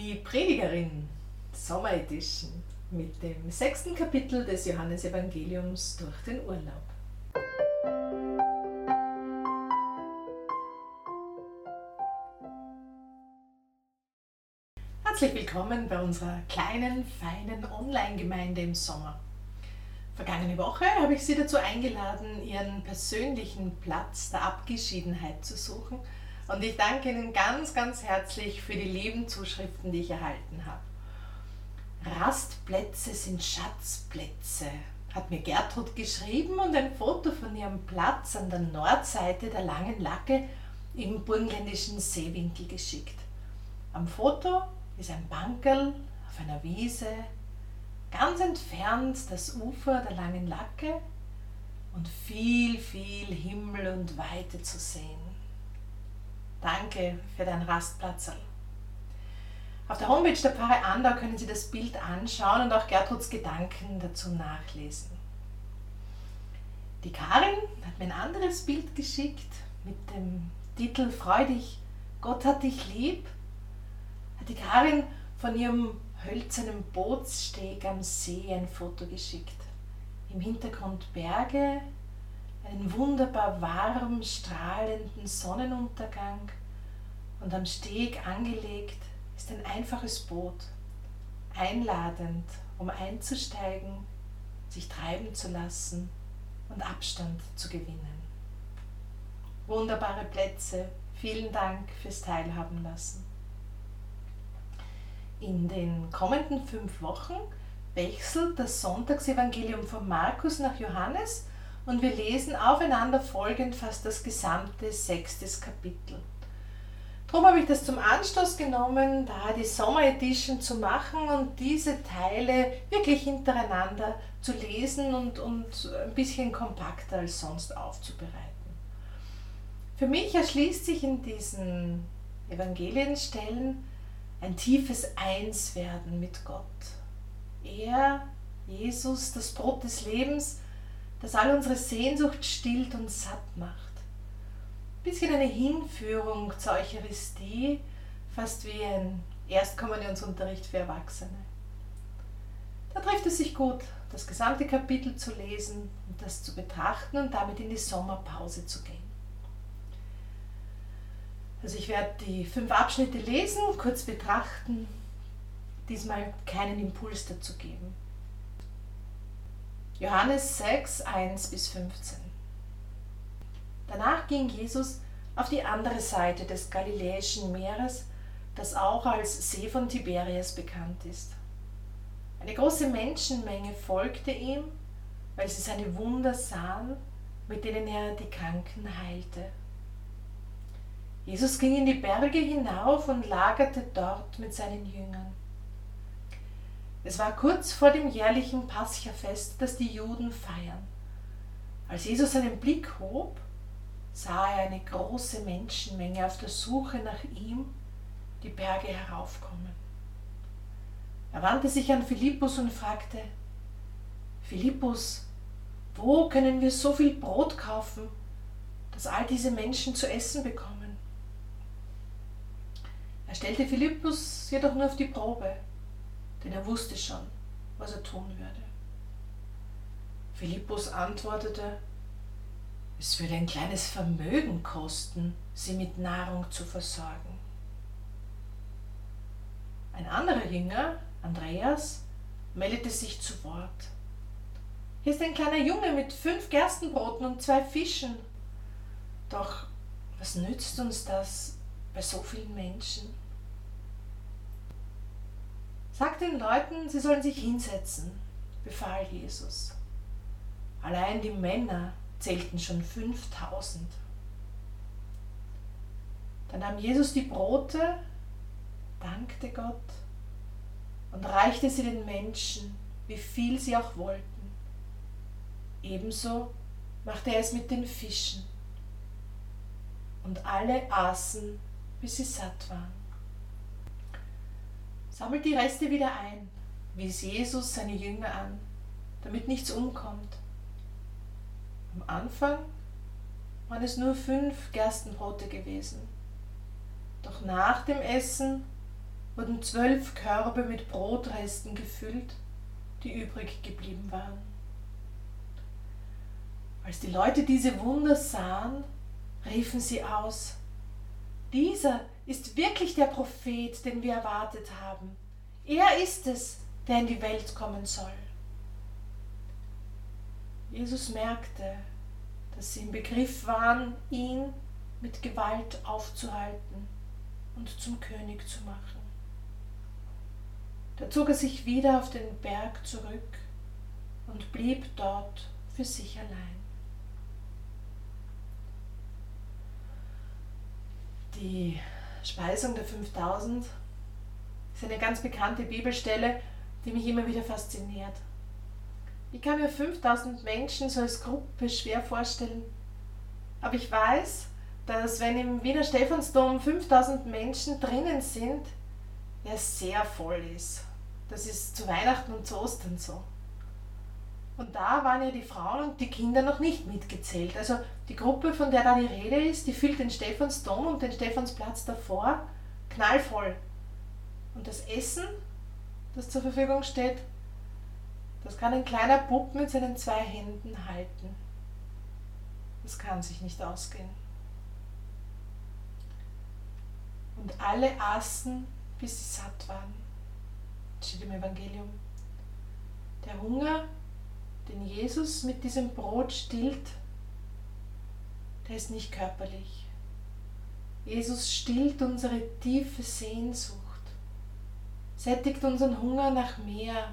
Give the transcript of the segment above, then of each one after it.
Die Predigerin Sommer Edition mit dem sechsten Kapitel des Johannesevangeliums durch den Urlaub. Herzlich willkommen bei unserer kleinen, feinen Online-Gemeinde im Sommer. Vergangene Woche habe ich Sie dazu eingeladen, Ihren persönlichen Platz der Abgeschiedenheit zu suchen – und ich danke Ihnen ganz, ganz herzlich für die lieben Zuschriften, die ich erhalten habe. Rastplätze sind Schatzplätze, hat mir Gertrud geschrieben und ein Foto von ihrem Platz an der Nordseite der langen Lacke im burgenländischen Seewinkel geschickt. Am Foto ist ein Bankerl auf einer Wiese, ganz entfernt das Ufer der langen Lacke und viel, viel Himmel und Weite zu sehen. Danke für deinen Rastplatz. Auf der Homepage der Pfarre Andau können Sie das Bild anschauen und auch Gertruds Gedanken dazu nachlesen. Die Karin hat mir ein anderes Bild geschickt mit dem Titel Freu dich, Gott hat dich lieb. Hat die Karin von ihrem hölzernen Bootssteg am See ein Foto geschickt. Im Hintergrund Berge, einen wunderbar warm strahlenden Sonnenuntergang und am Steg angelegt ist ein einfaches Boot, einladend, um einzusteigen, sich treiben zu lassen und Abstand zu gewinnen. Wunderbare Plätze, vielen Dank fürs Teilhaben lassen. In den kommenden fünf Wochen wechselt das Sonntagsevangelium von Markus nach Johannes und wir lesen aufeinander folgend fast das gesamte sechste Kapitel. Darum habe ich das zum Anstoß genommen, da die Sommer Edition zu machen und diese Teile wirklich hintereinander zu lesen und, und ein bisschen kompakter als sonst aufzubereiten. Für mich erschließt sich in diesen Evangelienstellen ein tiefes Einswerden mit Gott. Er, Jesus, das Brot des Lebens, das all unsere Sehnsucht stillt und satt macht. Ein bisschen eine Hinführung zur Eucharistie, fast wie ein Erstkommunionsunterricht für Erwachsene. Da trifft es sich gut, das gesamte Kapitel zu lesen und das zu betrachten und damit in die Sommerpause zu gehen. Also ich werde die fünf Abschnitte lesen, kurz betrachten, diesmal keinen Impuls dazu geben. Johannes 6, 1 bis 15. Danach ging Jesus auf die andere Seite des Galiläischen Meeres, das auch als See von Tiberias bekannt ist. Eine große Menschenmenge folgte ihm, weil sie seine Wunder sahen, mit denen er die Kranken heilte. Jesus ging in die Berge hinauf und lagerte dort mit seinen Jüngern. Es war kurz vor dem jährlichen Paschafest, das die Juden feiern. Als Jesus seinen Blick hob, sah er eine große Menschenmenge auf der Suche nach ihm die Berge heraufkommen. Er wandte sich an Philippus und fragte, Philippus, wo können wir so viel Brot kaufen, dass all diese Menschen zu essen bekommen? Er stellte Philippus jedoch nur auf die Probe denn er wusste schon, was er tun würde. Philippus antwortete, es würde ein kleines Vermögen kosten, sie mit Nahrung zu versorgen. Ein anderer Jünger, Andreas, meldete sich zu Wort. Hier ist ein kleiner Junge mit fünf Gerstenbroten und zwei Fischen. Doch was nützt uns das bei so vielen Menschen? Sag den Leuten, sie sollen sich hinsetzen, befahl Jesus. Allein die Männer zählten schon 5000. Dann nahm Jesus die Brote, dankte Gott und reichte sie den Menschen, wie viel sie auch wollten. Ebenso machte er es mit den Fischen. Und alle aßen, bis sie satt waren. Sammelt die Reste wieder ein, wies Jesus seine Jünger an, damit nichts umkommt. Am Anfang waren es nur fünf Gerstenbrote gewesen. Doch nach dem Essen wurden zwölf Körbe mit Brotresten gefüllt, die übrig geblieben waren. Als die Leute diese Wunder sahen, riefen sie aus, dieser ist wirklich der Prophet, den wir erwartet haben. Er ist es, der in die Welt kommen soll. Jesus merkte, dass sie im Begriff waren, ihn mit Gewalt aufzuhalten und zum König zu machen. Da zog er sich wieder auf den Berg zurück und blieb dort für sich allein. Die Speisung der 5000 ist eine ganz bekannte Bibelstelle, die mich immer wieder fasziniert. Ich kann mir 5000 Menschen so als Gruppe schwer vorstellen, aber ich weiß, dass wenn im Wiener Stephansdom 5000 Menschen drinnen sind, er sehr voll ist. Das ist zu Weihnachten und zu Ostern so. Und da waren ja die Frauen und die Kinder noch nicht mitgezählt. Also die Gruppe, von der da die Rede ist, die füllt den Stephansdom und den Stephansplatz davor knallvoll. Und das Essen, das zur Verfügung steht, das kann ein kleiner Bub mit seinen zwei Händen halten. Das kann sich nicht ausgehen. Und alle aßen, bis sie satt waren. Das steht im Evangelium. Der Hunger, den Jesus mit diesem Brot stillt, der ist nicht körperlich. Jesus stillt unsere tiefe Sehnsucht, sättigt unseren Hunger nach mehr,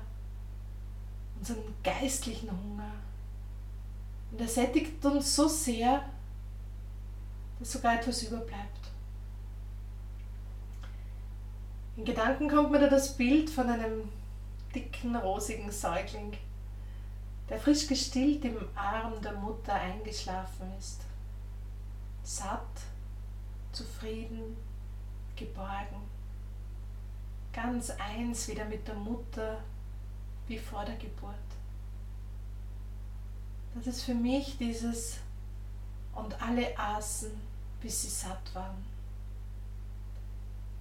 unseren geistlichen Hunger. Und er sättigt uns so sehr, dass sogar etwas überbleibt. In Gedanken kommt mir da das Bild von einem dicken, rosigen Säugling, der frisch gestillt im Arm der Mutter eingeschlafen ist. Satt, zufrieden, geborgen. Ganz eins wieder mit der Mutter wie vor der Geburt. Das ist für mich dieses und alle aßen, bis sie satt waren.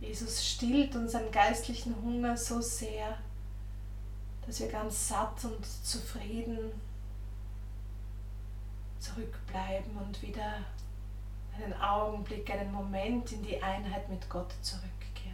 Jesus stillt unseren geistlichen Hunger so sehr, dass wir ganz satt und zufrieden zurückbleiben und wieder einen Augenblick, einen Moment in die Einheit mit Gott zurückkehren.